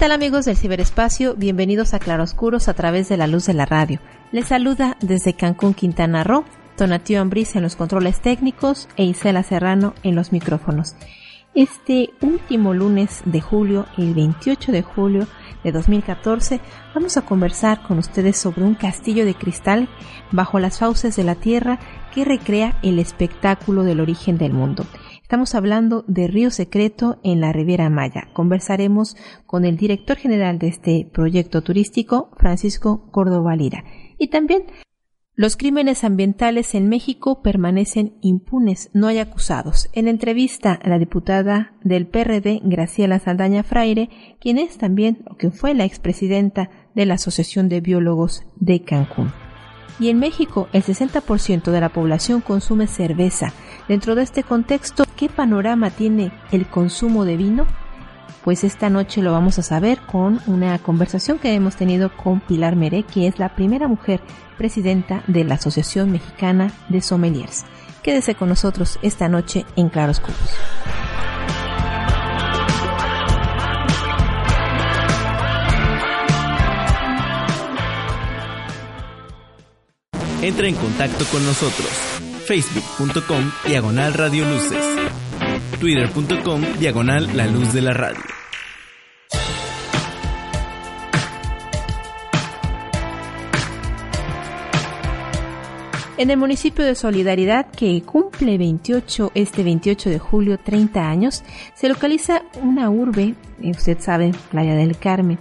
Tal amigos del ciberespacio? Bienvenidos a Claroscuros a través de la luz de la radio. Les saluda desde Cancún, Quintana Roo, Tonatío Ambriz en los controles técnicos e Isela Serrano en los micrófonos. Este último lunes de julio, el 28 de julio de 2014, vamos a conversar con ustedes sobre un castillo de cristal bajo las fauces de la tierra que recrea el espectáculo del origen del mundo. Estamos hablando de Río Secreto en la Riviera Maya. Conversaremos con el director general de este proyecto turístico, Francisco Córdoba Lira. Y también los crímenes ambientales en México permanecen impunes, no hay acusados. En entrevista a la diputada del PRD, Graciela Saldaña Fraire, quien es también, o quien fue la expresidenta de la Asociación de Biólogos de Cancún. Y en México, el 60% de la población consume cerveza. Dentro de este contexto, ¿qué panorama tiene el consumo de vino? Pues esta noche lo vamos a saber con una conversación que hemos tenido con Pilar Meré, que es la primera mujer presidenta de la Asociación Mexicana de Sommeliers. Quédese con nosotros esta noche en Claroscuros. Entra en contacto con nosotros. Facebook.com Diagonal Radio Luces. Twitter.com Diagonal La Luz de la Radio. En el municipio de Solidaridad, que cumple 28, este 28 de julio, 30 años, se localiza una urbe, eh, usted sabe, Playa del Carmen,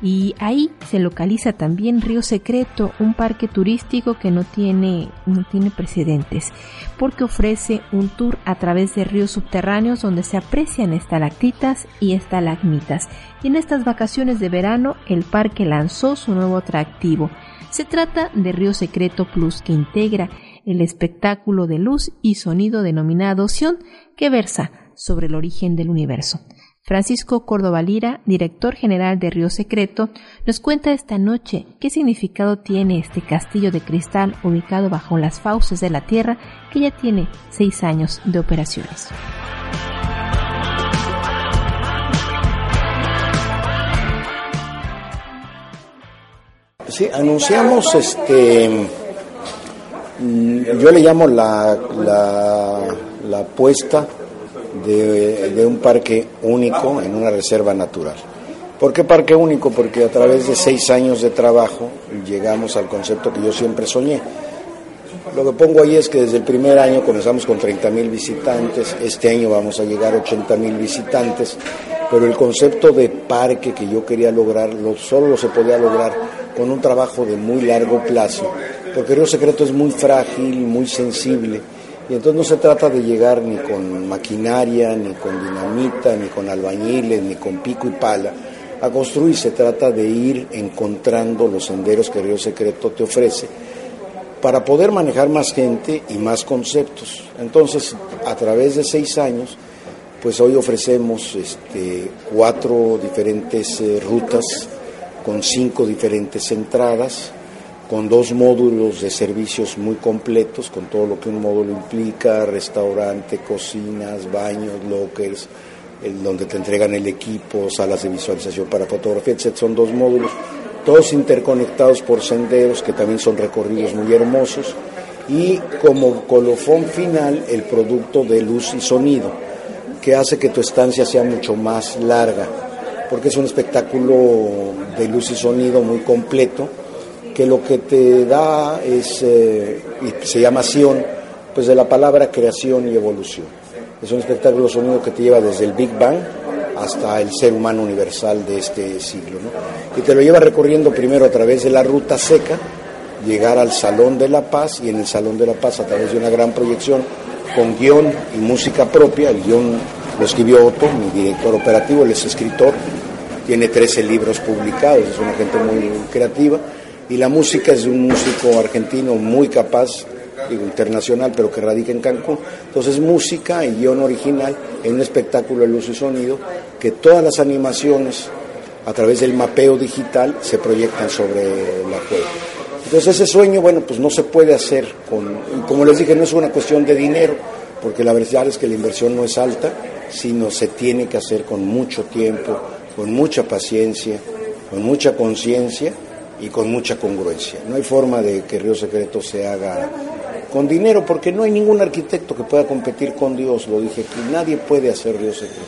y ahí se localiza también Río Secreto, un parque turístico que no tiene, no tiene precedentes, porque ofrece un tour a través de ríos subterráneos donde se aprecian estalactitas y estalagmitas. Y en estas vacaciones de verano el parque lanzó su nuevo atractivo. Se trata de Río Secreto Plus que integra el espectáculo de luz y sonido denominado Ocean que versa sobre el origen del universo. Francisco Córdoba Lira, director general de Río Secreto, nos cuenta esta noche qué significado tiene este castillo de cristal ubicado bajo las fauces de la Tierra que ya tiene seis años de operaciones. Sí, anunciamos este, yo le llamo la, la, la apuesta de, un parque único en una reserva natural. ¿Por qué parque único? Porque a través de seis años de trabajo llegamos al concepto que yo siempre soñé. Lo que pongo ahí es que desde el primer año comenzamos con 30 mil visitantes, este año vamos a llegar a 80 mil visitantes, pero el concepto de parque que yo quería lograr solo se podía lograr con un trabajo de muy largo plazo, porque Río Secreto es muy frágil, muy sensible, y entonces no se trata de llegar ni con maquinaria, ni con dinamita, ni con albañiles, ni con pico y pala a construir, se trata de ir encontrando los senderos que Río Secreto te ofrece para poder manejar más gente y más conceptos. Entonces, a través de seis años, pues hoy ofrecemos este, cuatro diferentes eh, rutas con cinco diferentes entradas, con dos módulos de servicios muy completos, con todo lo que un módulo implica, restaurante, cocinas, baños, lockers, donde te entregan el equipo, salas de visualización para fotografía, etc. Son dos módulos, todos interconectados por senderos que también son recorridos muy hermosos y como colofón final el producto de luz y sonido, que hace que tu estancia sea mucho más larga, porque es un espectáculo de luz y sonido muy completo que lo que te da es, eh, y se llama Sion, pues de la palabra creación y evolución. Es un espectáculo sonido que te lleva desde el Big Bang hasta el ser humano universal de este siglo. ¿no? Y te lo lleva recorriendo primero a través de la ruta seca, llegar al Salón de la Paz y en el Salón de la Paz a través de una gran proyección con guion y música propia. El guion lo escribió Otto, mi director operativo, él es escritor, tiene 13 libros publicados, es una gente muy creativa Y la música es de un músico argentino muy capaz, digo internacional, pero que radica en Cancún. Entonces música y guion original en un espectáculo de luz y sonido que todas las animaciones a través del mapeo digital se proyectan sobre la juega. Entonces ese sueño, bueno, pues no se puede hacer con, como les dije, no es una cuestión de dinero, porque la verdad es que la inversión no es alta, sino se tiene que hacer con mucho tiempo, con mucha paciencia, con mucha conciencia y con mucha congruencia. No hay forma de que Río Secreto se haga con dinero, porque no hay ningún arquitecto que pueda competir con Dios, lo dije aquí, nadie puede hacer Río Secreto.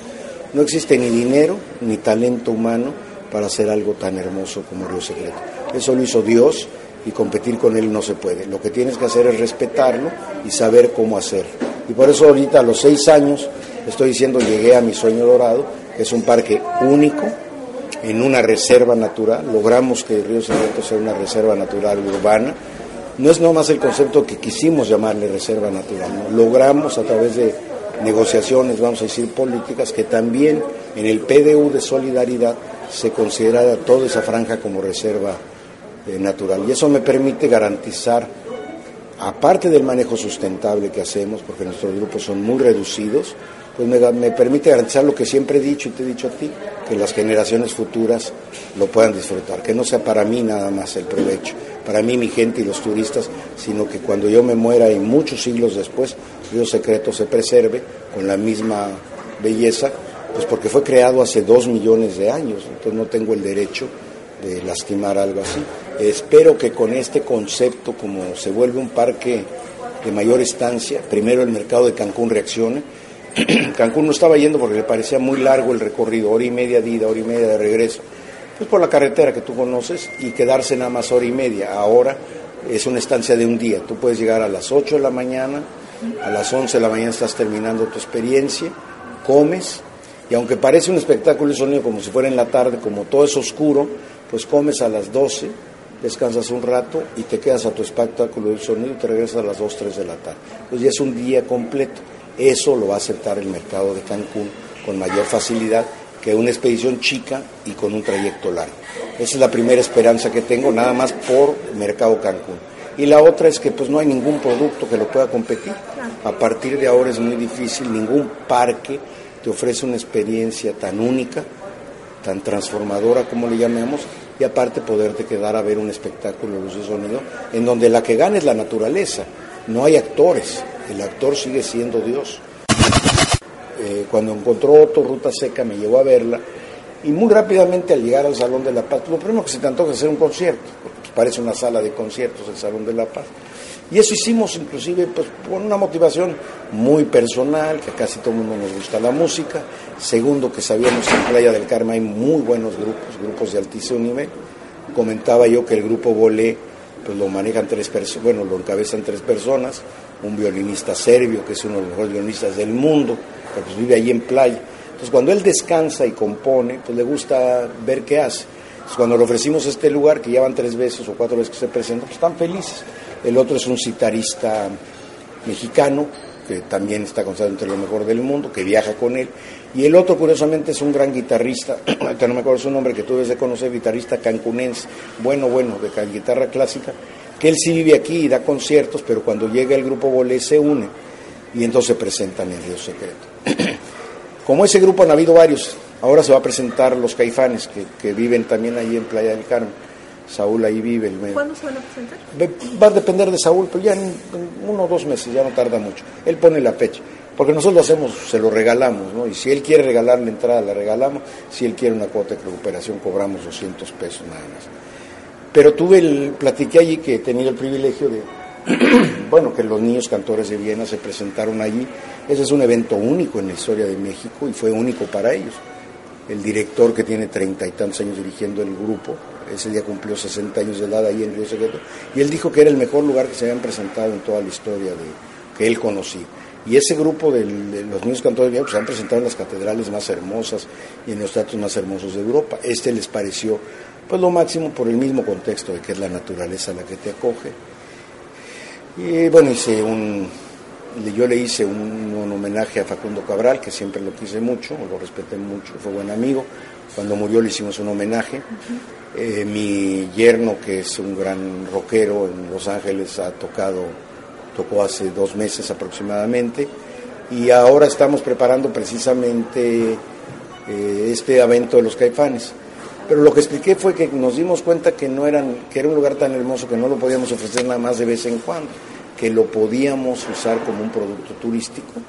No existe ni dinero ni talento humano para hacer algo tan hermoso como Río Secreto. Eso lo hizo Dios y competir con él no se puede. Lo que tienes que hacer es respetarlo y saber cómo hacerlo. Y por eso ahorita a los seis años estoy diciendo llegué a mi sueño dorado, que es un parque único en una reserva natural. Logramos que Río Secreto sea una reserva natural urbana. No es nomás el concepto que quisimos llamarle reserva natural, logramos a través de negociaciones, vamos a decir políticas, que también en el PDU de solidaridad se considera toda esa franja como reserva eh, natural. Y eso me permite garantizar, aparte del manejo sustentable que hacemos, porque nuestros grupos son muy reducidos, pues me, permite garantizar lo que siempre he dicho y te he dicho a ti, que las generaciones futuras lo puedan disfrutar, que no sea para mí nada más el provecho, para mí, mi gente y los turistas, sino que cuando yo me muera y muchos siglos después, Río Secreto se preserve con la misma belleza, pues porque fue creado hace dos millones de años, entonces no tengo el derecho de lastimar algo así. Espero que con este concepto, como se vuelve un parque de mayor estancia, primero el mercado de Cancún reaccione. Cancún no estaba yendo porque le parecía muy largo el recorrido, hora y media de ida, hora y media de regreso, pues por la carretera que tú conoces y quedarse nada más hora y media. Ahora es una estancia de un día, tú puedes llegar a las 8 de la mañana, a las 11 de la mañana estás terminando tu experiencia, comes, y aunque parece un espectáculo de sonido como si fuera en la tarde, como todo es oscuro, pues comes a las 12, descansas un rato y te quedas a tu espectáculo del sonido y te regresas a las 2, 3 de la tarde. Entonces ya es un día completo. Eso lo va a aceptar el mercado de Cancún con mayor facilidad que una expedición chica y con un trayecto largo. Esa es la primera esperanza que tengo, nada más por Mercado Cancún. Y la otra es que pues no hay ningún producto que lo pueda competir. A partir de ahora es muy difícil, ningún parque te ofrece una experiencia tan única, tan transformadora como le llamemos, y aparte poderte quedar a ver un espectáculo de luz y sonido, en donde la que gana es la naturaleza, no hay actores, el actor sigue siendo Dios. Eh, cuando encontró Otto Ruta Seca me llevó a verla, y muy rápidamente al llegar al Salón de la Paz, lo primero que se te antoja es hacer un concierto, parece una sala de conciertos el Salón de la Paz. Y eso hicimos inclusive pues, con una motivación muy personal, que casi todo el mundo nos gusta la música. Segundo, que sabíamos que en Playa del Carmen hay muy buenos grupos, grupos de altísimo nivel. Comentaba yo que el grupo Bolé pues lo manejan tres personas, bueno, lo encabezan tres personas, un violinista serbio, que es uno de los mejores violinistas del mundo, que pues vive allí en playa. Entonces cuando él descansa y compone, pues le gusta ver qué hace. Cuando le ofrecimos este lugar, que ya van tres veces o cuatro veces que se presenta, pues están felices el otro es un citarista mexicano, que también está considerado entre lo mejor del mundo, que viaja con él, y el otro curiosamente es un gran guitarrista, que no me acuerdo su nombre, que tú debes de conocer, guitarrista cancunense, bueno, bueno, de guitarra clásica, que él sí vive aquí y da conciertos, pero cuando llega el grupo Bolé se une y entonces se presentan en Río Secreto. Como ese grupo han habido varios, ahora se va a presentar los caifanes que, que viven también ahí en Playa del Carmen Saúl ahí vive. El ¿Cuándo se van a presentar? Va a depender de Saúl, pero ya en, uno o dos meses, ya no tarda mucho. Él pone la fecha, porque nosotros lo hacemos, se lo regalamos, ¿no? Y si él quiere regalar la entrada, la regalamos. Si él quiere una cuota de recuperación, cobramos 200 pesos nada más. Pero tuve el, platiqué allí que he tenido el privilegio de, bueno, que los niños cantores de Viena se presentaron allí. Ese es un evento único en la historia de México y fue único para ellos. El director que tiene treinta y tantos años dirigiendo el grupo, ese día cumplió 60 años de edad ahí en Río Secreto, y él dijo que era el mejor lugar que se habían presentado en toda la historia que él conocía. Y ese grupo de, los niños cantores de pues, se han presentado en las catedrales más hermosas y en los teatros más hermosos de Europa. Este les pareció pues lo máximo por el mismo contexto de que es la naturaleza la que te acoge. Y bueno, hice un, yo le hice un, homenaje a Facundo Cabral, que siempre lo quise mucho, lo respeté mucho, fue buen amigo. Cuando murió le hicimos un homenaje. Eh, mi yerno, que es un gran rockero en Los Ángeles, ha tocado, tocó hace dos meses aproximadamente. Y ahora estamos preparando precisamente eh, este evento de los caifanes. Pero lo que expliqué fue que nos dimos cuenta que no eran, que era un lugar tan hermoso que no lo podíamos ofrecer nada más de vez en cuando que lo podíamos usar como un producto turístico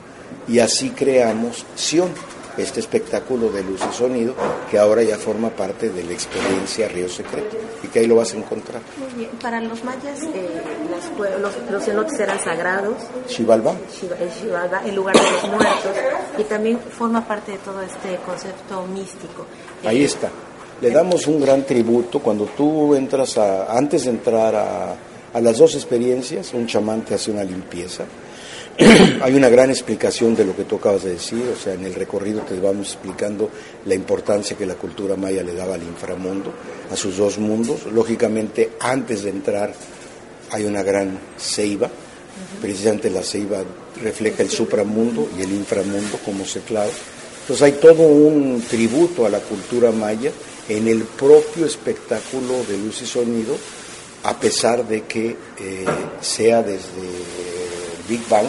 y así creamos Sion, este espectáculo de luz y sonido que ahora ya forma parte de la experiencia Río Secreto y que ahí lo vas a encontrar. Muy bien. Para los mayas eh, los, los, cenotes eran sagrados. Xibalba. El, el lugar de los muertos y también forma parte de todo este concepto místico. Ahí está. Le damos un gran tributo cuando tú entras a, antes de entrar a a las dos experiencias, un chamán te hace una limpieza. Hay una gran explicación de lo que tú acabas de decir, o sea, en el recorrido te vamos explicando la importancia que la cultura maya le daba al inframundo, a sus dos mundos. Lógicamente, antes de entrar hay una gran ceiba, precisamente la ceiba refleja el supramundo y el inframundo como seclado. Entonces hay todo un tributo a la cultura maya en el propio espectáculo de luz y sonido a pesar de que eh, sea desde Big Bang,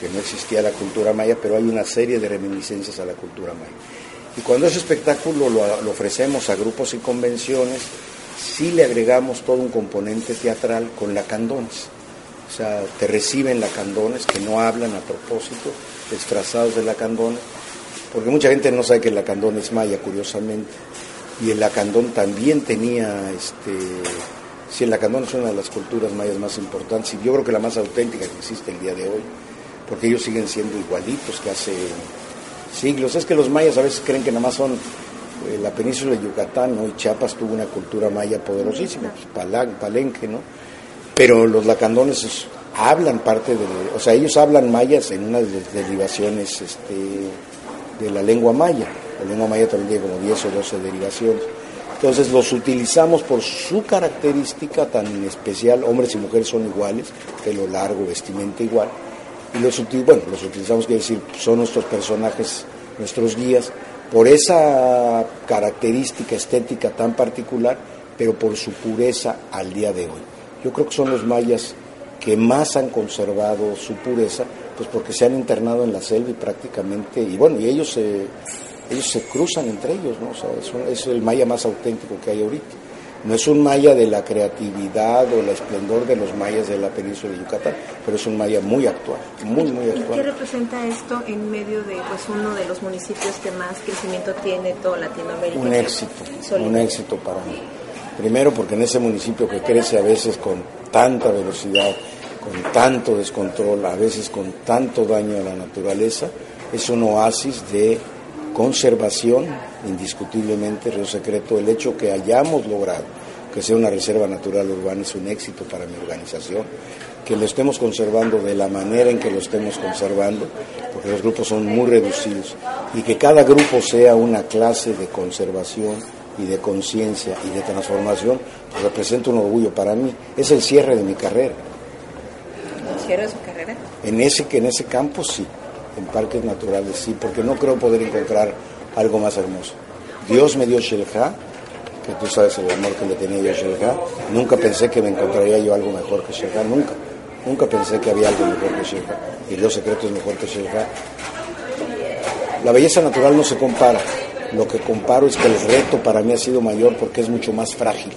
que no existía la cultura maya, pero hay una serie de reminiscencias a la cultura maya. Y cuando ese espectáculo lo, ofrecemos a grupos y convenciones, sí le agregamos todo un componente teatral con lacandones. O sea, te reciben lacandones que no hablan a propósito, disfrazados de lacandones, porque mucha gente no sabe que el es maya, curiosamente. Y el lacandón también tenía este, Sí, el lacandón es una de las culturas mayas más importantes y yo creo que la más auténtica que existe el día de hoy, porque ellos siguen siendo igualitos que hace siglos. Es que los mayas a veces creen que nada más son eh, la península de Yucatán, ¿no? Y Chiapas tuvo una cultura maya poderosísima, pues, Palenque, ¿no? Pero los lacandones hablan parte de, o sea, ellos hablan mayas en una de las derivaciones este, de la lengua maya. La lengua maya también tiene como 10 o 12 derivaciones. Entonces los utilizamos por su característica tan especial, hombres y mujeres son iguales, pelo largo, vestimenta igual, y los, bueno, los utilizamos, quiere decir, son nuestros personajes, nuestros guías, por esa característica estética tan particular, pero por su pureza al día de hoy. Yo creo que son los mayas que más han conservado su pureza, pues porque se han internado en la selva y prácticamente, y bueno, y ellos se ellos se cruzan entre ellos, ¿no? O sea, es, el maya más auténtico que hay ahorita. No es un maya de la creatividad o el esplendor de los mayas de la península de Yucatán, pero es un maya muy actual, muy, muy actual. ¿Y qué representa esto en medio de pues, uno de los municipios que más crecimiento tiene toda Latinoamérica? Un éxito, un éxito para mí. Primero porque en ese municipio que crece a veces con tanta velocidad, con tanto descontrol, a veces con tanto daño a la naturaleza, es un oasis de conservación, indiscutiblemente, Río Secreto, el hecho que hayamos logrado que sea una reserva natural urbana es un éxito para mi organización, que lo estemos conservando de la manera en que lo estemos conservando, porque los grupos son muy reducidos, y que cada grupo sea una clase de conservación y de conciencia y de transformación, pues representa un orgullo para mí. Es el cierre de mi carrera. ¿El cierre de su carrera? En ese, que en ese campo sí en parques naturales, sí, porque no creo poder encontrar algo más hermoso. Dios me dio Shelja, que tú sabes el amor que le tenía yo a Shelja. Nunca pensé que me encontraría yo algo mejor que Shelja, nunca. Nunca pensé que había algo mejor que Shelja. Y los secretos mejor que Shelja. La belleza natural no se compara. Lo que comparo es que el reto para mí ha sido mayor porque es mucho más frágil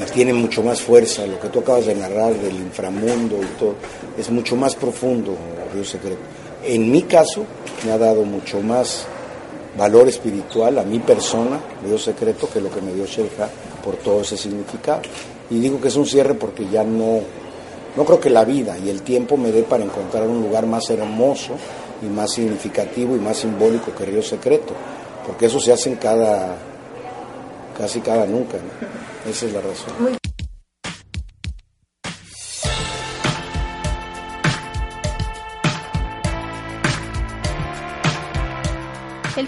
y tiene mucho más fuerza. Lo que tú acabas de narrar del inframundo y todo es mucho más profundo, Río Secreto en mi caso, me ha dado mucho más valor espiritual a mi persona, Dios secreto, que lo que me dio Shelja por todo ese significado. Y digo que es un cierre porque ya no, no creo que la vida y el tiempo me dé para encontrar un lugar más hermoso y más significativo y más simbólico que Río Secreto, porque eso se hace en cada, casi cada nunca. Esa es la razón.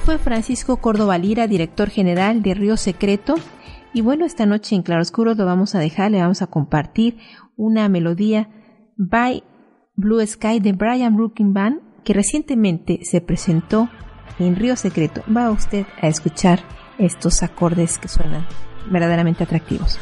Fue Francisco Córdoba Lira, director general de Río Secreto. Y bueno, esta noche en Claroscuro lo vamos a dejar, le vamos a compartir una melodía by Blue Sky de Brian Brooking Band, que recientemente se presentó en Río Secreto. Va usted a escuchar estos acordes que suenan verdaderamente atractivos.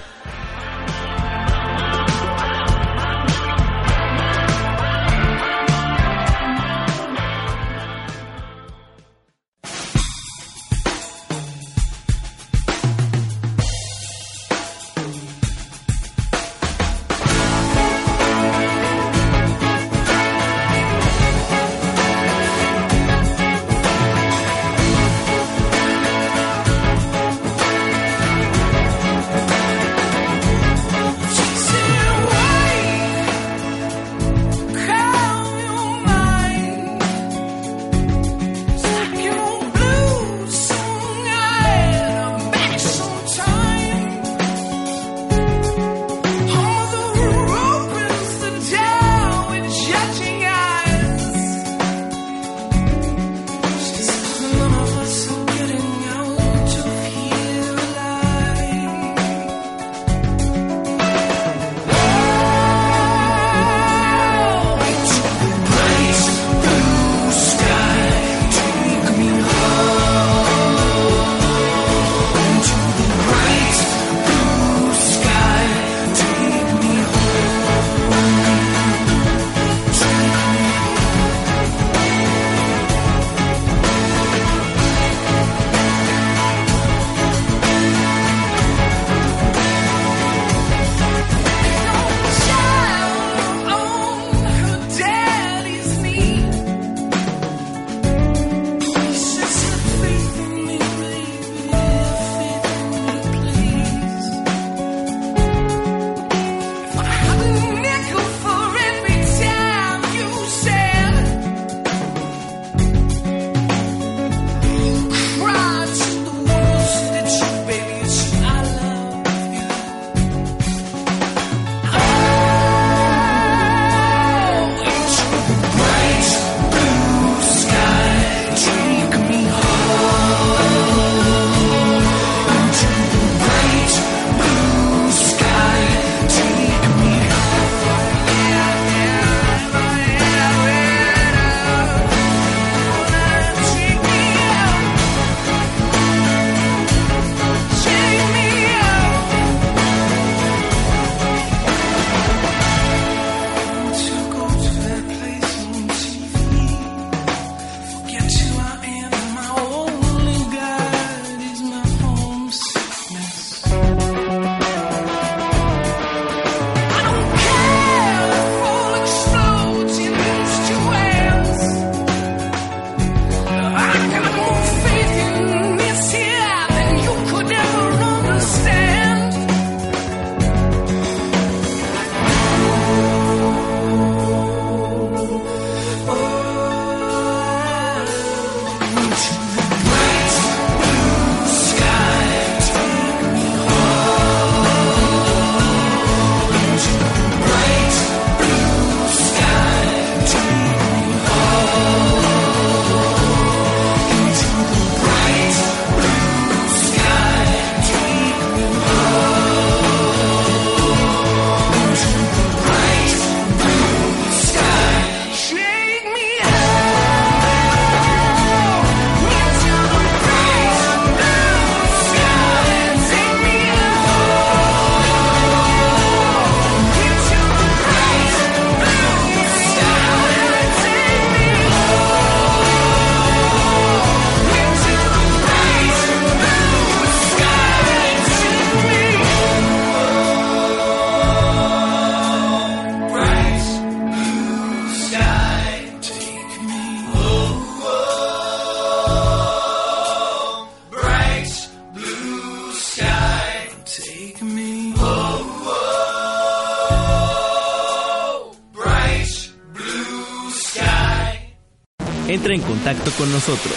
Contacto con nosotros.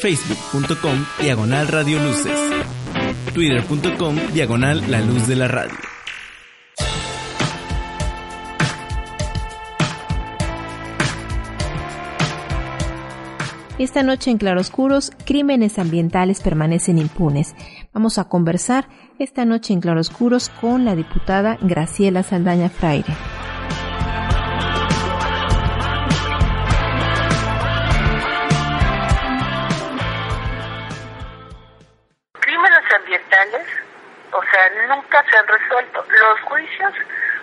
Facebook.com Diagonal Radio Luces. Twitter.com Diagonal La Luz de la Radio. Esta noche en Claroscuros, crímenes ambientales permanecen impunes. Vamos a conversar esta noche en Claroscuros con la diputada Graciela Saldaña Fraire. Los juicios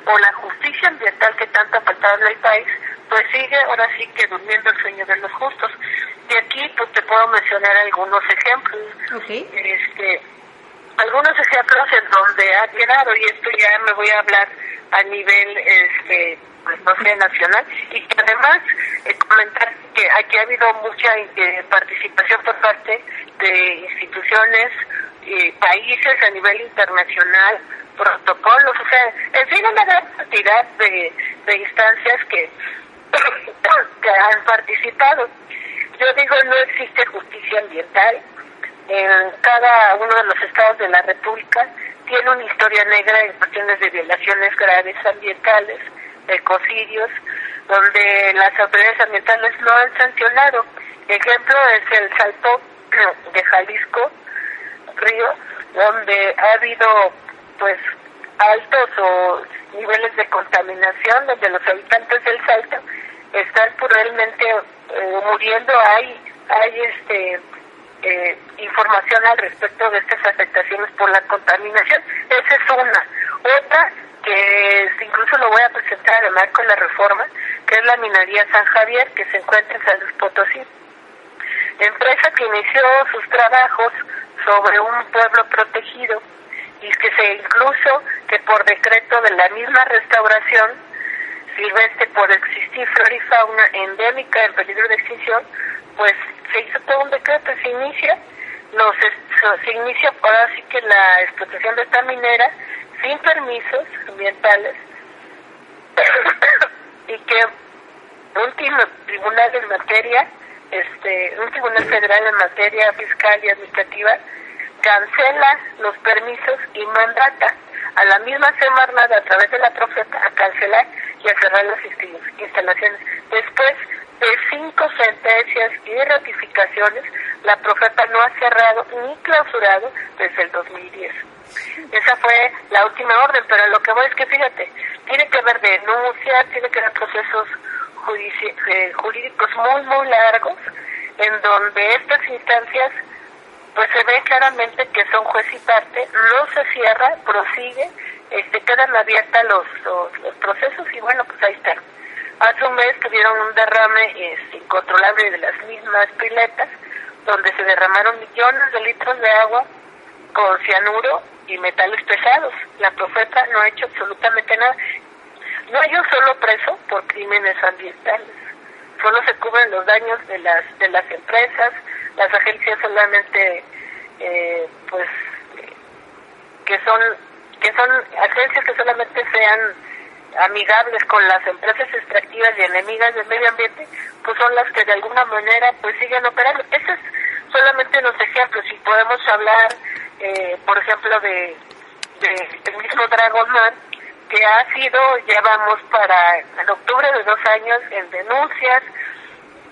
o la justicia ambiental que tanto ha faltado en el país, pues sigue ahora sí que durmiendo el sueño de los justos. Y aquí pues te puedo mencionar algunos ejemplos. Este, algunos ejemplos en donde ha quedado, y esto ya me voy a hablar a nivel este pues no sé, nacional, y que además eh, comentar que aquí ha habido mucha eh, participación por parte de instituciones y países a nivel internacional, protocolos, o sea, en fin, una gran cantidad de, de instancias que, que han participado. Yo digo, no existe justicia ambiental. En cada uno de los estados de la República tiene una historia negra en cuestiones de violaciones graves ambientales ecocidios, donde las autoridades ambientales no han sancionado. Ejemplo es el Salto de Jalisco, Río, donde ha habido pues altos o niveles de contaminación, donde los habitantes del Salto están pues, realmente eh, muriendo. Hay, hay este eh, información al respecto de estas afectaciones por la contaminación. Esa es una. Otra que incluso lo voy a presentar en marco de la reforma, que es la minería San Javier, que se encuentra en San Luis Potosí. Empresa que inició sus trabajos sobre un pueblo protegido y que se incluso que por decreto de la misma restauración silvestre por existir flora y fauna endémica en peligro de extinción, pues se hizo todo un decreto, se inicia, los, se inicia ahora sí que la explotación de esta minera sin permisos ambientales y que un tribunal en materia, este, un tribunal federal en materia fiscal y administrativa cancela los permisos y mandata a la misma Semarnat a través de la profeta a cancelar y a cerrar las instalaciones. Después de cinco sentencias y ratificaciones, la profeta no ha cerrado ni clausurado desde el 2010. Esa fue la última orden, pero lo que voy es que fíjate, tiene que haber denuncias, tiene que haber procesos eh, jurídicos muy, muy largos, en donde estas instancias, pues se ve claramente que son juez y parte, no se cierra, prosigue, este, quedan abiertas los, los, procesos y bueno, pues ahí están. Hace un mes tuvieron un derrame este, incontrolable de las mismas piletas, donde se derramaron millones de litros de agua con cianuro y metales pesados. La profeta no ha hecho absolutamente nada. No hay un solo preso por crímenes ambientales. Solo se cubren los daños de las de las empresas. Las agencias solamente, eh, pues, que son que son agencias que solamente sean amigables con las empresas extractivas y enemigas del medio ambiente, pues son las que de alguna manera pues siguen operando. Ese es solamente unos ejemplos. Si podemos hablar eh, por ejemplo, de, el mismo Dragon Man, que ha sido, ya vamos para en octubre de dos años en denuncias,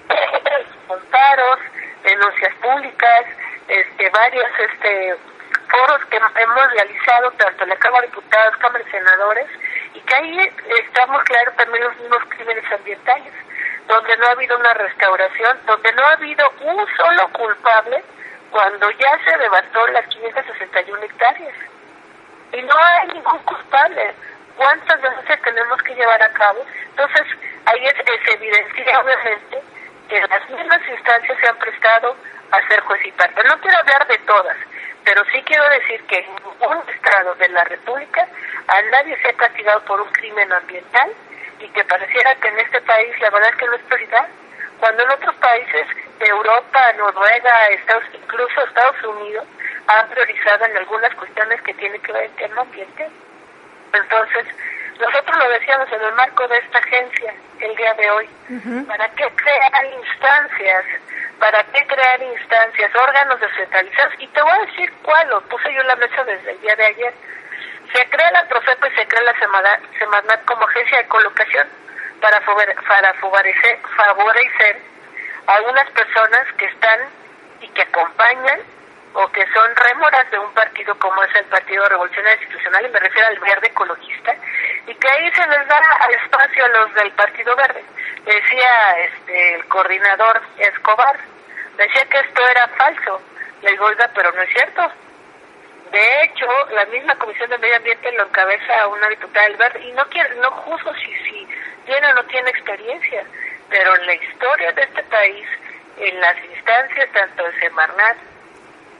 paros, denuncias públicas, este, varios este, foros que hemos realizado, tanto en la Cámara de Diputados, Cámara de Senadores, y que ahí estamos claros también los mismos crímenes ambientales, donde no ha habido una restauración, donde no ha habido un solo culpable cuando ya se levantó las 561 hectáreas. Y no hay ningún culpable. ¿Cuántas veces tenemos que llevar a cabo? Entonces, ahí es, evidencia obviamente que las mismas instancias se han prestado a ser juez y parte. No quiero hablar de todas, pero sí quiero decir que en ningún estado de la República a nadie se ha castigado por un crimen ambiental y que pareciera que en este país la verdad es que no es prioridad, cuando en otros países Europa, Noruega, Estados, incluso Estados Unidos, han priorizado en algunas cuestiones que tienen que ver con el tema ambiente. Entonces, nosotros lo decíamos en el marco de esta agencia el día de hoy. ¿Para qué crear instancias? ¿Para qué crear instancias, órganos descentralizados? Y te voy a decir cuál, lo puse yo en la mesa desde el día de ayer. Se crea la Profepa y se crea la Semanat como agencia de colocación para, para favorecer, favorecer algunas personas que están y que acompañan o que son rémoras de un partido como es el Partido Revolucionario Institucional, y me refiero al verde ecologista, y que ahí se les da espacio a los del Partido Verde. Decía este, el coordinador Escobar, decía que esto era falso. Le digo, pero no es cierto. De hecho, la misma Comisión de Medio Ambiente lo encabeza una diputada del Verde y no quiere, no juzgo si, si tiene o no tiene experiencia, pero en la historia de este país, en las instancias tanto de Semarnat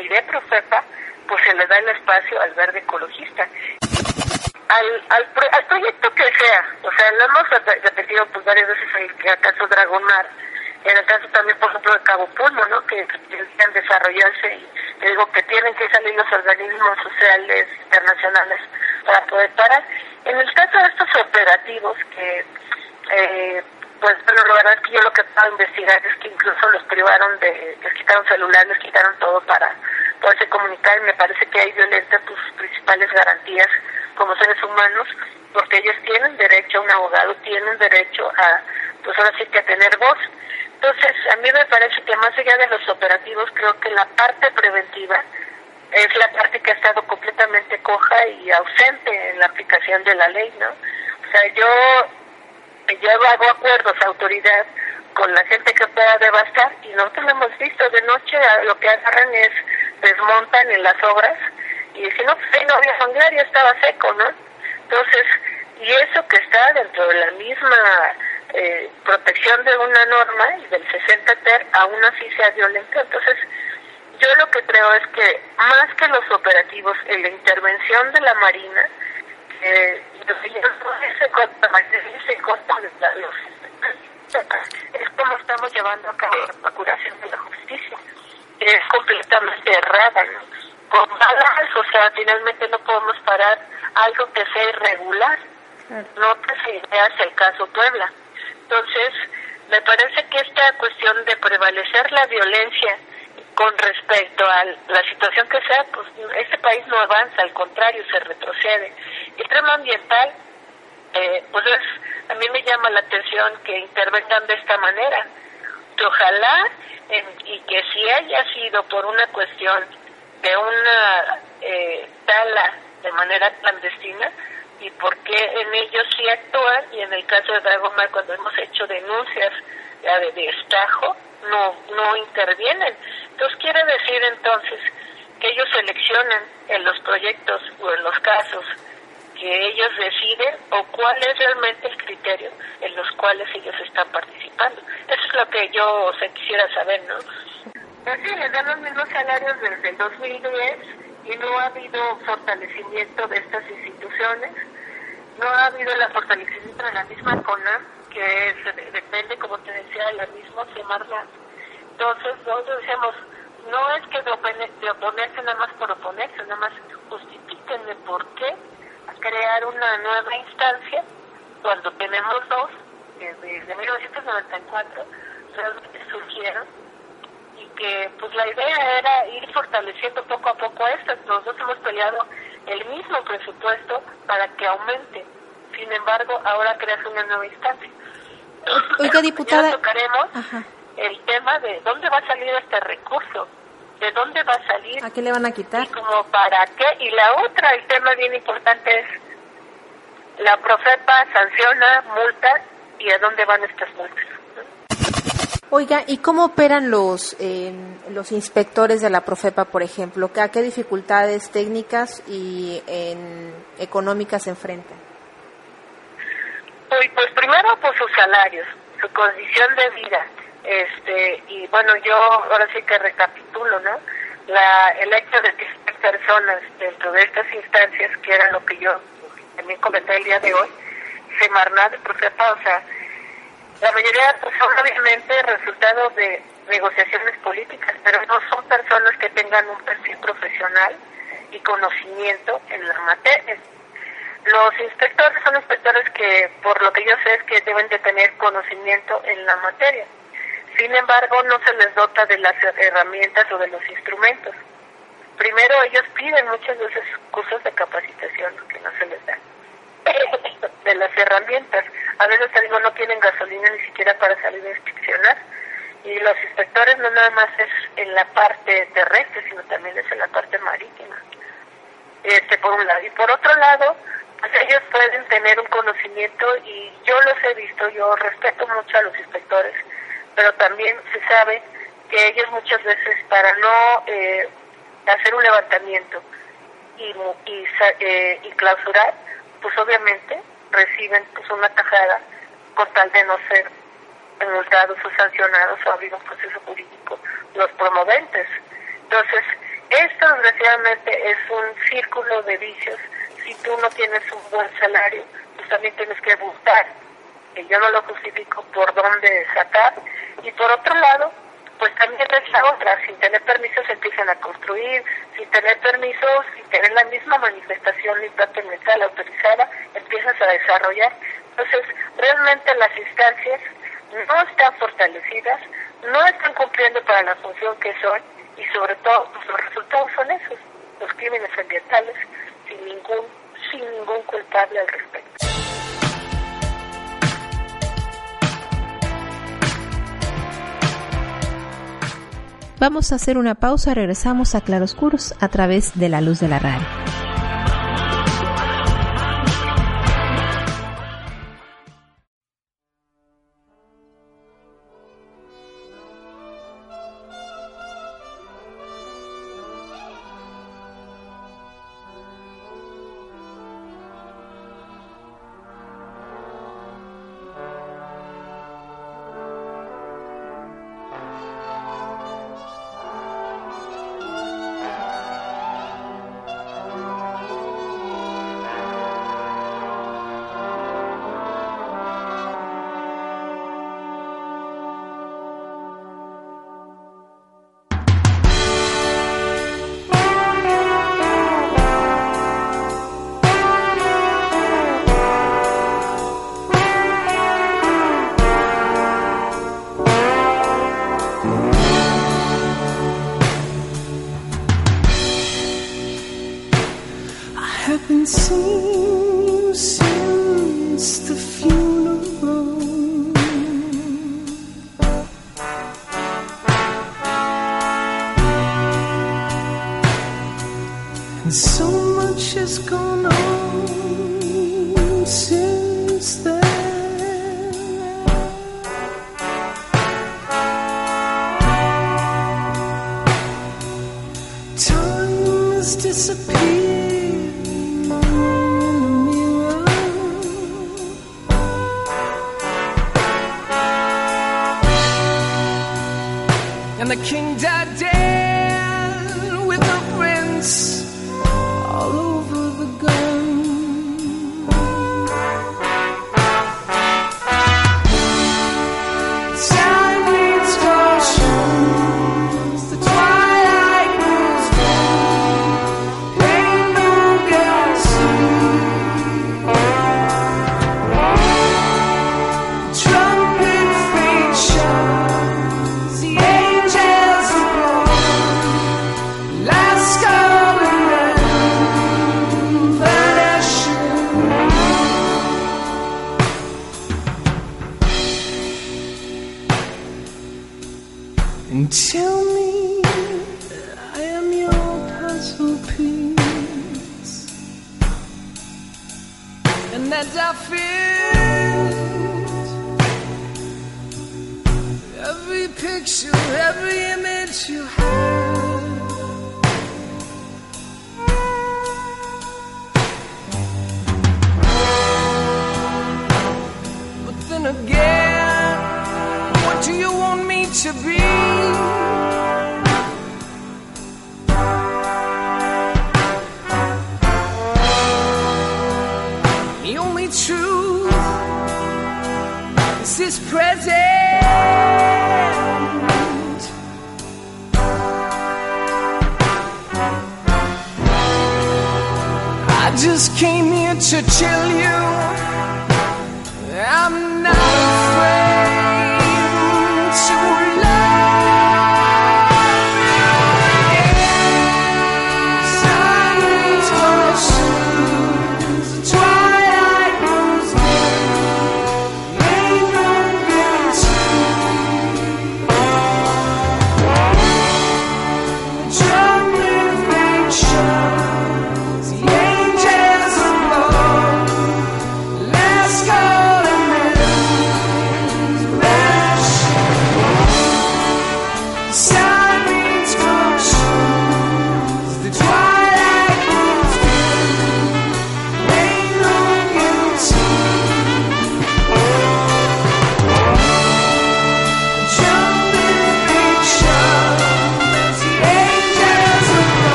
y de Profepa, pues se le da el espacio al verde ecologista. Al, al, al proyecto que sea, o sea, lo hemos repetido pues varias veces en el caso Dragon Mar, en el caso también, por ejemplo, de Cabo Pulmo, ¿no? que deberían desarrollarse y digo que tienen que salir los organismos sociales internacionales para poder parar. En el caso de estos operativos que, eh, pues bueno, la verdad es que yo lo que de investigar es que incluso los privaron de, les quitaron celulares, les quitaron todo para poderse comunicar y me parece que hay violentas sus principales garantías como seres humanos porque ellos tienen derecho a un abogado, tienen derecho a, pues ahora sí que a tener voz. Entonces, a mí me parece que más allá de los operativos, creo que la parte preventiva es la parte que ha estado completamente coja y ausente en la aplicación de la ley, ¿no? O sea, yo, yo hago acuerdos autoridad con la gente que pueda devastar y nosotros lo hemos visto de noche, lo que agarran es desmontan en las obras y si no, pues no había sangrar, ya estaba seco, ¿no? Entonces, y eso que está dentro de la misma eh, protección de una norma del 60 ter aún así sea violento. Entonces, yo lo que creo es que más que los operativos, en la intervención de la Marina, eh, es como estamos llevando a cabo la procuración de la justicia. Es completamente errada. Con balas, o sea, finalmente no podemos parar algo que sea irregular. No te se el caso Puebla. Entonces, me parece que esta cuestión de prevalecer la violencia con respecto a la situación que sea, pues este país no avanza, al contrario, se retrocede. El tema ambiental, eh, pues a mí me llama la atención que intervengan de esta manera. Que ojalá y que si haya sido por una cuestión de una eh, tala de manera clandestina, y por qué en ellos sí actúan y en el caso de Dragomar cuando hemos hecho denuncias de, de estajo no no intervienen. Entonces quiere decir entonces que ellos seleccionan en los proyectos o en los casos que ellos deciden o cuál es realmente el criterio en los cuales ellos están participando. Eso es lo que yo se quisiera saber, ¿no? Sí, les dan los mismos salarios desde el 2010 y no ha habido fortalecimiento de estas instituciones, no ha habido el fortalecimiento de la misma CONAM, que depende, como te decía, de la misma Semarnat. Entonces, nosotros decíamos, no es que de, oponerse nada más por oponerse, nada más justifíquenme por qué crear una nueva instancia cuando tenemos dos, desde 1994, realmente surgieron que pues la idea era ir fortaleciendo poco a poco esto. Nosotros hemos peleado el mismo presupuesto para que aumente. Sin embargo, ahora creas una nueva instancia. Oiga, diputada. Ya tocaremos el tema de dónde va a salir este recurso, de dónde va a salir. ¿A qué le van a quitar? Y como para qué. Y la otra, el tema bien importante es, la Profepa sanciona, multa, y a dónde van estas multas. Oiga, ¿y cómo operan los eh, los inspectores de la Profepa, por ejemplo? ¿A qué dificultades técnicas y económicas se enfrentan? Pues, pues primero por sus salarios, su condición de vida. este Y bueno, yo ahora sí que recapitulo, ¿no? La, el hecho de que estas personas dentro de estas instancias, que era lo que yo también comenté el día de hoy, Semarnat Profepa, o sea, la mayoría pues, son obviamente resultado de negociaciones políticas, pero no son personas que tengan un perfil profesional y conocimiento en la materia. Los inspectores son inspectores que, por lo que yo sé, es que deben de tener conocimiento en la materia. Sin embargo, no se les dota de las herramientas o de los instrumentos. Primero, ellos piden muchas veces cursos de capacitación que no se les dan. De las herramientas. A veces te digo no tienen gasolina ni siquiera para salir a inspeccionar. Y los inspectores no nada más es en la parte terrestre sino también es en la parte marítima. Este por un lado. Y por otro lado pues ellos pueden tener un conocimiento y yo los he visto yo respeto mucho a los inspectores pero también se sabe que ellos muchas veces para no eh, hacer un levantamiento y, y, eh, y clausurar, pues obviamente reciben pues una tajada con tal de no ser multados o sancionados o abrir un proceso jurídico los promoventes. Entonces, esto desgraciadamente es un círculo de vicios. Si tú no tienes un buen salario, pues también tienes que buscar, que yo no lo justifico, por dónde sacar. Y por otro lado, pues también es la otra, sin tener permiso se empiezan a construir, sin tener permiso, sin tener la misma manifestación mental autorizada, empiezas a desarrollar. Entonces, realmente las instancias no están fortalecidas, no están cumpliendo para la función que son y sobre todo pues, los resultados son esos, los crímenes ambientales sin ningún, sin ningún culpable al respecto. Vamos a hacer una pausa, regresamos a Claroscuros a través de la luz de la radio.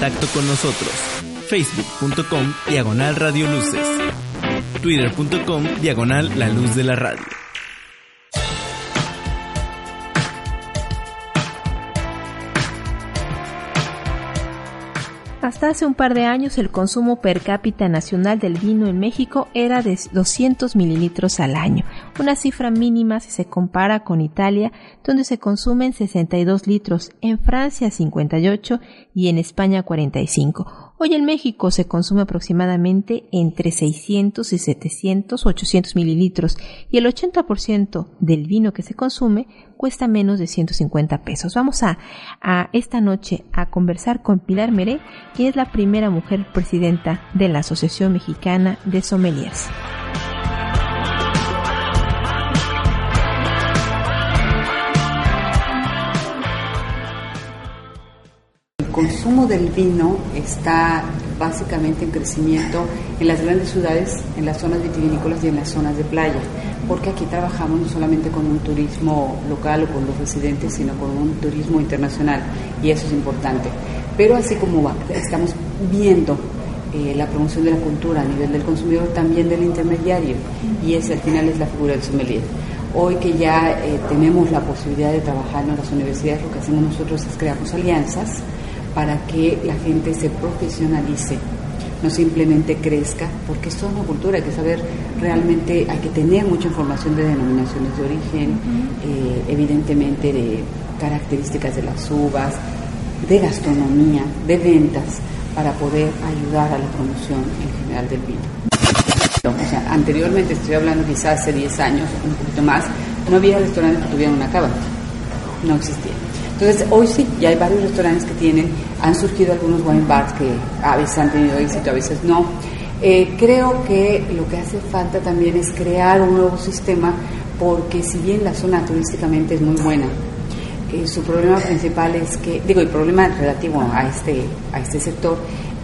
Contacto con nosotros. Facebook.com Diagonal Radio Luces. Twitter.com Diagonal La Luz de la Radio. Hasta hace un par de años el consumo per cápita nacional del vino en México era de 200 mililitros al año, una cifra mínima si se compara con Italia, donde se consumen 62 litros, en Francia 58 y en España 45. Hoy en México se consume aproximadamente entre 600 y 700, 800 mililitros y el 80% del vino que se consume cuesta menos de 150 pesos. Vamos a, esta noche a conversar con Pilar Meré, quien es la primera mujer presidenta de la Asociación Mexicana de Sommeliers. Consumo del vino está básicamente en crecimiento en las grandes ciudades, en las zonas vitivinícolas y en las zonas de playa, porque aquí trabajamos no solamente con un turismo local o con los residentes, sino con un turismo internacional y eso es importante. Pero así como estamos viendo eh, la promoción de la cultura a nivel del consumidor, también del intermediario, y ese al final es la figura del sommelier. Hoy que ya eh, tenemos la posibilidad de trabajar en las universidades, lo que hacemos nosotros es creamos alianzas para que la gente se profesionalice, no simplemente crezca, porque es una cultura, hay que saber realmente, hay que tener mucha información de denominaciones de origen, eh, evidentemente de características de las uvas, de gastronomía, de ventas, para poder ayudar a la promoción en general del vino. O sea, anteriormente, estoy hablando quizás hace 10 años, un poquito más, no había restaurantes que tuvieran una cava, no existía. Entonces, hoy sí, ya hay varios restaurantes que tienen, han surgido algunos wine bars que a veces han tenido éxito, a veces no. Eh, creo que lo que hace falta también es crear un nuevo sistema, porque si bien la zona turísticamente es muy buena, eh, su problema principal es que, digo, el problema relativo a este, a este sector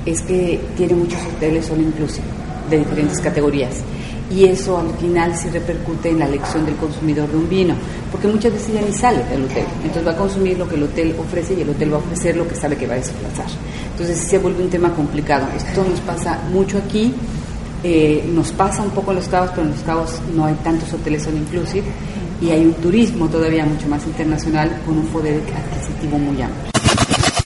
es que tiene muchos hoteles solo inclusive, de diferentes categorías y eso al final sí repercute en la elección del consumidor de un vino, porque muchas veces ya ni sale del hotel, entonces va a consumir lo que el hotel ofrece y el hotel va a ofrecer lo que sabe que va a desplazar. Entonces se vuelve un tema complicado. Esto nos pasa mucho aquí, eh, nos pasa un poco en los cabos, pero en los cabos no hay tantos hoteles son inclusive y hay un turismo todavía mucho más internacional con un poder adquisitivo muy amplio.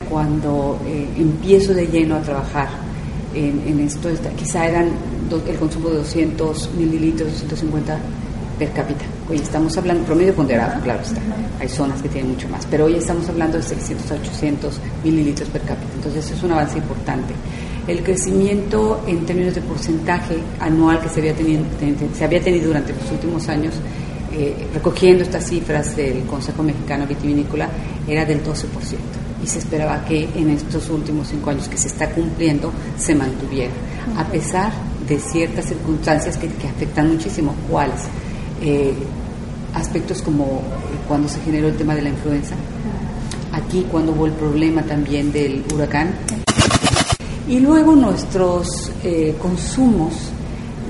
Cuando eh, empiezo de lleno a trabajar en, en esto, quizá eran el consumo de 200 mililitros, 250 per cápita. Hoy estamos hablando, promedio ponderado, claro está, hay zonas que tienen mucho más, pero hoy estamos hablando de 600 a 800 mililitros per cápita, entonces es un avance importante. El crecimiento en términos de porcentaje anual que se había tenido, se había tenido durante los últimos años, eh, recogiendo estas cifras del Consejo Mexicano Vitivinícola, era del 12% y se esperaba que en estos últimos cinco años que se está cumpliendo se mantuviera, a pesar de ciertas circunstancias que, afectan muchísimo. ¿Cuáles? Eh, aspectos como eh, cuando se generó el tema de la influenza, aquí cuando hubo el problema también del huracán, y luego nuestros eh, consumos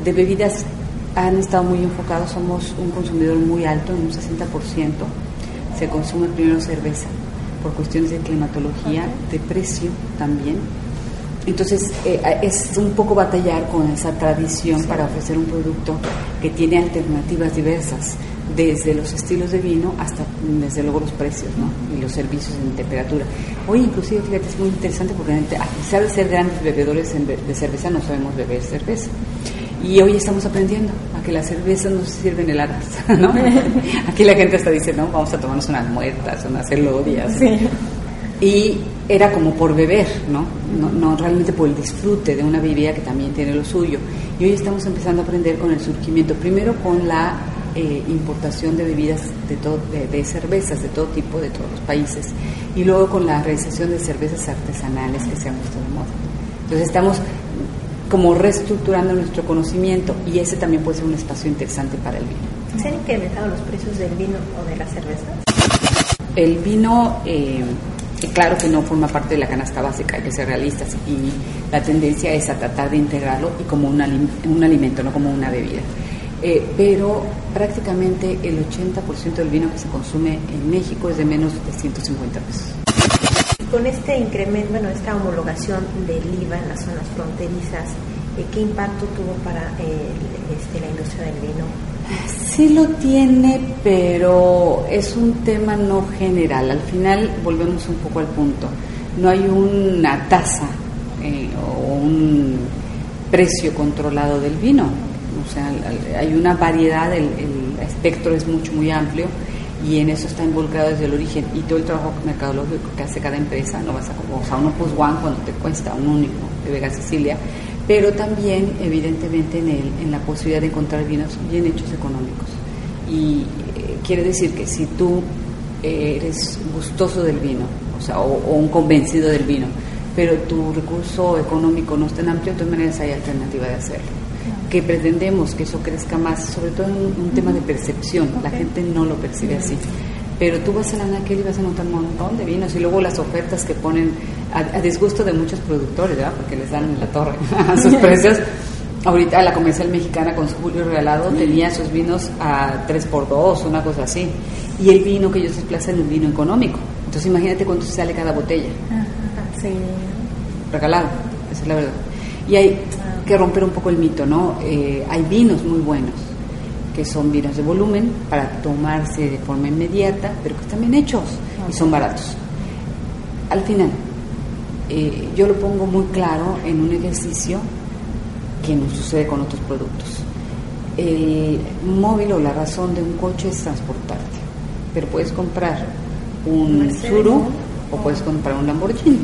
de bebidas han estado muy enfocados, somos un consumidor muy alto, en un 60%, se consume primero cerveza por cuestiones de climatología, de precio también, entonces eh, es un poco batallar con esa tradición para ofrecer un producto que tiene alternativas diversas, desde los estilos de vino hasta desde luego los precios ¿no? y los servicios en temperatura. Hoy inclusive, fíjate, es muy interesante porque a pesar de ser grandes bebedores de cerveza, no sabemos beber cerveza. Y hoy estamos aprendiendo a que las cervezas no se sirven heladas, ¿no? Aquí la gente hasta dice, no, vamos a tomarnos unas muertas, unas elodias. Sí y era como por beber, ¿no? ¿no? realmente por el disfrute de una bebida que también tiene lo suyo. Y hoy estamos empezando a aprender con el surgimiento, primero con la eh, importación de bebidas, de, todo, de, cervezas de todo tipo, de todos los países, y luego con la realización de cervezas artesanales que se han puesto de moda. Entonces estamos como reestructurando nuestro conocimiento y ese también puede ser un espacio interesante para el vino. ¿Se han incrementado los precios del vino o de las cervezas? El vino... Eh, claro que no forma parte de la canasta básica, hay que ser realistas y la tendencia es a tratar de integrarlo y como un, un alimento, no como una bebida. Eh, pero prácticamente el 80% del vino que se consume en México es de menos de 150 pesos. Con este incremento, bueno, esta homologación del IVA en las zonas fronterizas, eh, ¿qué impacto tuvo para eh, este, la industria del vino? Sí lo tiene, pero es un tema no general. Al final volvemos un poco al punto. No hay una tasa eh, o un precio controlado del vino. O sea, hay una variedad, el, el espectro es mucho, muy amplio y en eso está involucrado desde el origen. Y todo el trabajo mercadológico que hace cada empresa, no vas a como, o sea, uno plus one cuando te cuesta un único de Vega Sicilia, pero también evidentemente en, el, en la posibilidad de encontrar vinos bien hechos económicos. Y eh, quiere decir que si tú eres gustoso del vino, o sea, o, un convencido del vino, pero tu recurso económico no es tan amplio, de todas maneras hay alternativa de hacerlo que pretendemos que eso crezca más, sobre todo en un, tema de percepción. La gente no lo percibe así. Pero tú vas a la Anaquel y vas a notar un montón de vinos y luego las ofertas que ponen a, disgusto de muchos productores, ¿verdad? Porque les dan en la torre a sus precios. Ahorita la comercial mexicana con su Julio Regalado tenía sus vinos a 3x2, una cosa así. Y el vino que ellos desplazan es un vino económico. Entonces imagínate cuánto sale cada botella. sí. Regalado, esa es la verdad. Y hay, que romper un poco el mito, ¿no? Eh, hay vinos muy buenos, que son vinos de volumen para tomarse de forma inmediata, pero que están bien hechos y son baratos. Al final, eh, yo lo pongo muy claro en un ejercicio que no sucede con otros productos. El móvil o la razón de un coche es transportarte, pero puedes comprar un Suru o puedes comprar un Lamborghini.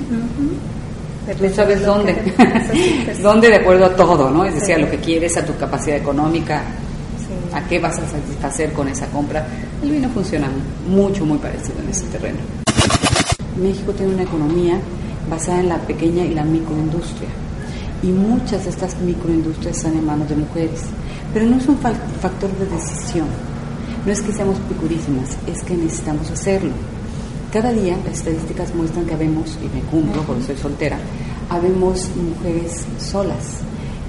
Tú sabes dónde, dónde de acuerdo a todo, ¿no? Es decir, a lo que quieres, a tu capacidad económica, a qué vas a satisfacer con esa compra. El vino funciona mucho, muy parecido en ese terreno. México tiene una economía basada en la pequeña y la microindustria. Y muchas de estas microindustrias están en manos de mujeres. Pero no es un factor de decisión. No es que seamos picurísimas, es que necesitamos hacerlo. Cada día las estadísticas muestran que habemos, y me cumplo porque soy soltera, habemos mujeres solas,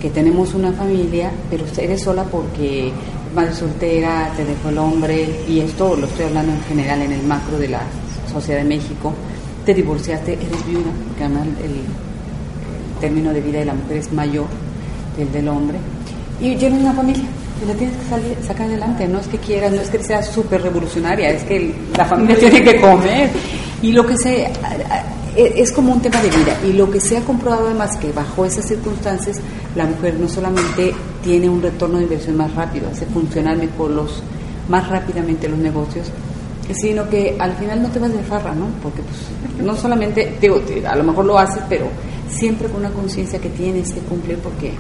que tenemos una familia, pero eres sola porque madre soltera, te dejó el hombre, y esto lo estoy hablando en general en el macro de la sociedad de México, te divorciaste, eres viuda, porque además el, término de vida de la mujer es mayor que el del hombre, y tienes una familia, la tienes que salir, sacar adelante. No es que quieras, no es que sea súper revolucionaria, es que la familia tiene que comer. Y lo que se. Es como un tema de vida. Y lo que se ha comprobado además que bajo esas circunstancias, la mujer no solamente tiene un retorno de inversión más rápido, hace funcionar mejor los, más rápidamente los negocios, sino que al final no te vas de farra, ¿no? Porque pues, no solamente, digo, a lo mejor lo haces, pero siempre con una conciencia que tienes que cumplir porque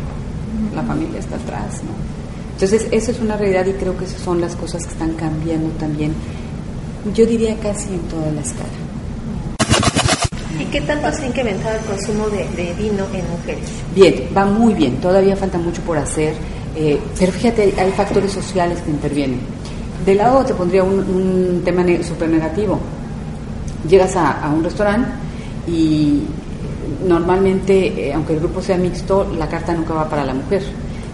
la familia está atrás, ¿no? Entonces, eso es una realidad y creo que esas son las cosas que están cambiando también, yo diría casi en toda la escala. ¿Y qué tanto se ha incrementado el consumo de, vino en mujeres? Bien, va muy bien, todavía falta mucho por hacer, eh, pero fíjate, hay factores sociales que intervienen. De lado te pondría un, tema súper negativo. Llegas a, un restaurante y normalmente, eh, aunque el grupo sea mixto, la carta nunca va para la mujer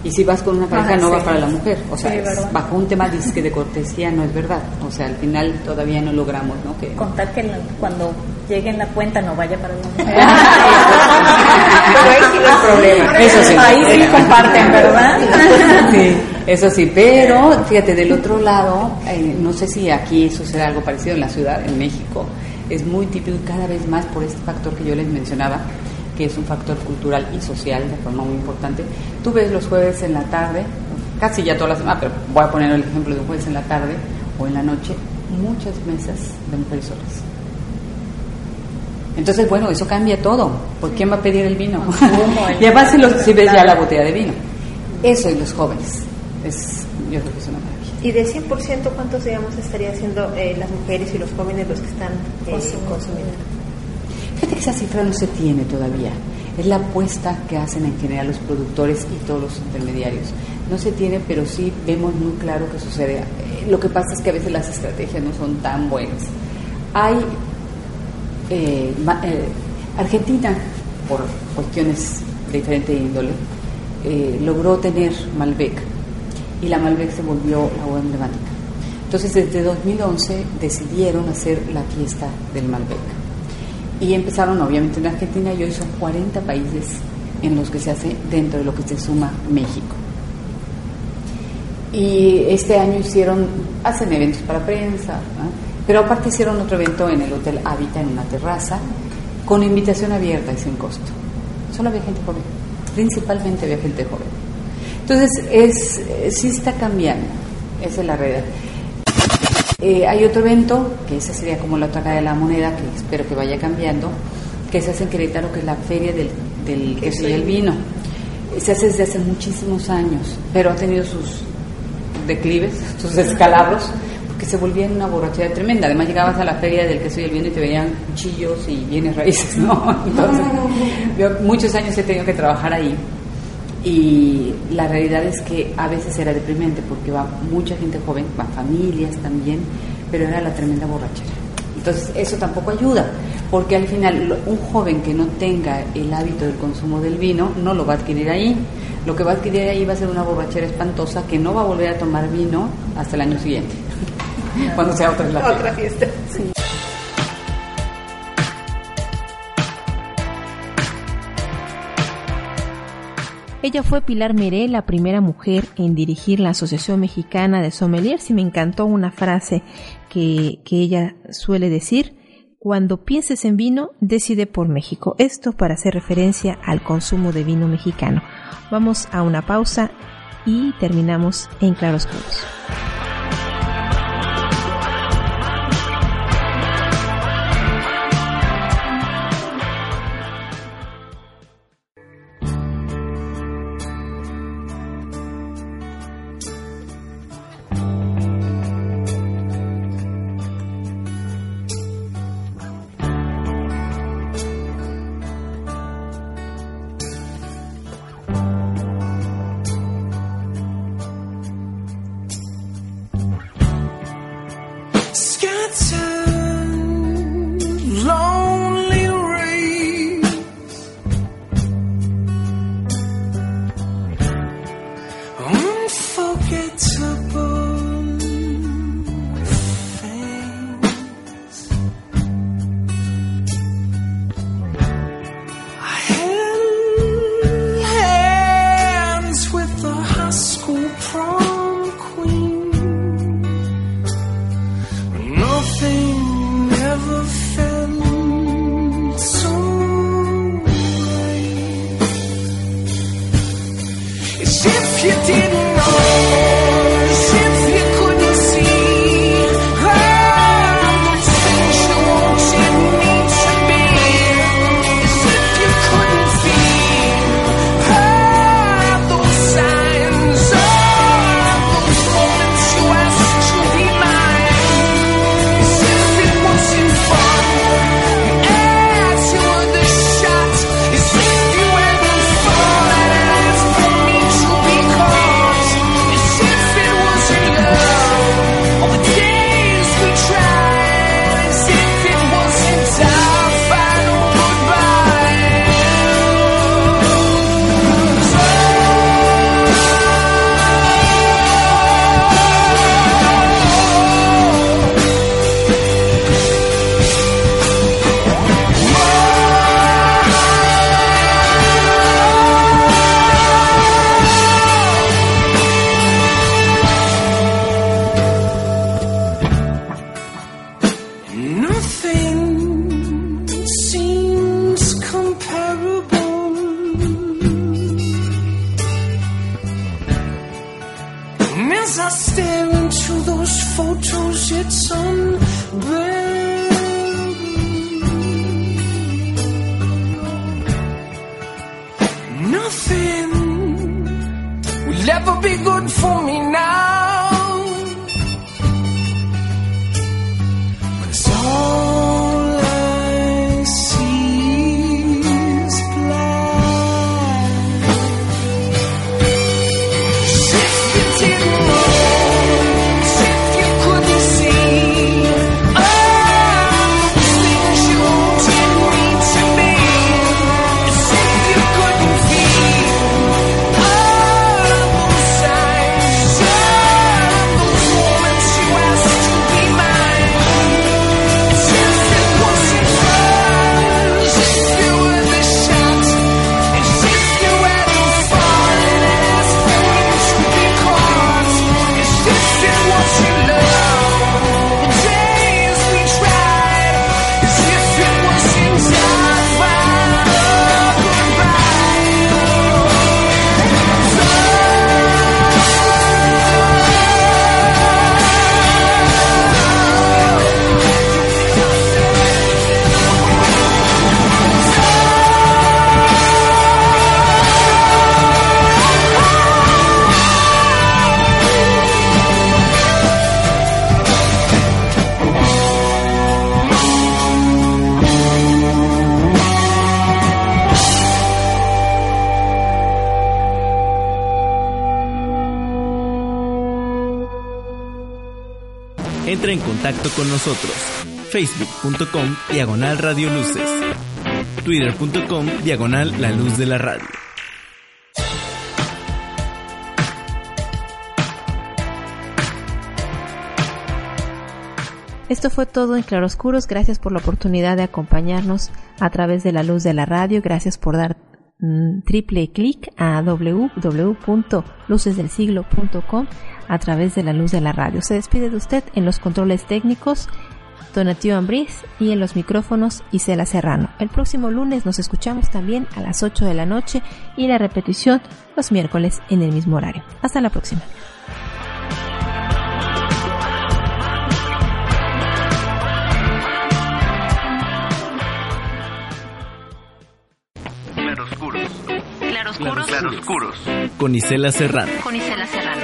y si vas con una pareja no va para la mujer. O sea, bajo un tema disque de cortesía no es verdad. O sea, al final todavía no logramos, ¿no? Que... Contar que cuando llegue en la cuenta no vaya para la mujer. Pero ahí sí no problema. Eso sí. Ahí sí comparten, ¿verdad? Sí, eso sí. Pero, fíjate, del otro lado, eh, no sé si aquí sucede algo parecido en la ciudad, en México. Es muy típico cada vez más por este factor que yo les mencionaba que es un factor cultural y social de forma muy importante. Tú ves los jueves en la tarde, casi ya toda la semana, pero voy a poner el ejemplo de un jueves en la tarde o en la noche, muchas mesas de mujeres solas. Entonces, bueno, eso cambia todo. ¿Por quién va a pedir el vino? y además si, los, si ves ya la botella de vino. Eso y los jóvenes. Es, yo creo que es una maravilla. ¿Y de 100% cuántos, digamos, estaría haciendo eh, las mujeres y los jóvenes los que están eh, consumiendo? Esa cifra no se tiene todavía. Es la apuesta que hacen en general los productores y todos los intermediarios. No se tiene, pero sí vemos muy claro que sucede. Eh, lo que pasa es que a veces las estrategias no son tan buenas. Hay eh, eh, Argentina, por cuestiones de diferente índole, logró tener Malbec y la Malbec se volvió la uva emblemática. Entonces, desde 2011 decidieron hacer la fiesta del Malbec Y empezaron obviamente en Argentina y hoy son 40 países en los que se hace dentro de lo que se suma México. Y este año hicieron, hacen eventos para prensa, pero aparte hicieron otro evento en el Hotel Habita, en una terraza, con invitación abierta y sin costo. Solo había gente joven, principalmente había gente joven. Entonces, es, sí está cambiando, esa es la realidad. Eh, hay otro evento, que esa sería como la otra cara de la moneda, que espero que vaya cambiando, que se hace en Querétaro, que es la Feria del, del Queso y el Vino. Se hace desde hace muchísimos años, pero ha tenido sus declives, sus descalabros, porque se volvía en una borrachera tremenda. Además llegabas a la feria del queso y el vino y te veían cuchillos y bienes raíces, ¿no? Entonces, yo muchos años he tenido que trabajar ahí y la realidad es que a veces era deprimente porque va mucha gente joven, van familias también, pero era la tremenda borrachera. Entonces eso tampoco ayuda, porque al final un joven que no tenga el hábito del consumo del vino no lo va a adquirir ahí. Lo que va a adquirir ahí va a ser una borrachera espantosa que no va a volver a tomar vino hasta el año siguiente, cuando sea otra, la otra fiesta. Sí. Ella fue Pilar Meré, la primera mujer en dirigir la Asociación Mexicana de Sommeliers y me encantó una frase que, que ella suele decir, cuando pienses en vino, decide por México. Esto para hacer referencia al consumo de vino mexicano. Vamos a una pausa y terminamos en. Entra answer. Contacto con nosotros. Facebook.com Diagonal Radio Luces. Twitter.com Diagonal La Luz de la Radio. Esto fue todo en Claroscuros. Gracias por la oportunidad de acompañarnos a través de la luz de la radio. Gracias por dar mm, triple clic a www.lucesdelsiglo.com a través de la luz de la radio. Se despide de usted en los controles técnicos Donatío Ambriz y en los micrófonos Isela Serrano. El próximo lunes nos escuchamos también a las 8 de la noche y la repetición los miércoles en el mismo horario. Hasta la próxima. Claroscuros. Claroscuros. Claroscuros. Con Isela Serrano. Con Isela Serrano.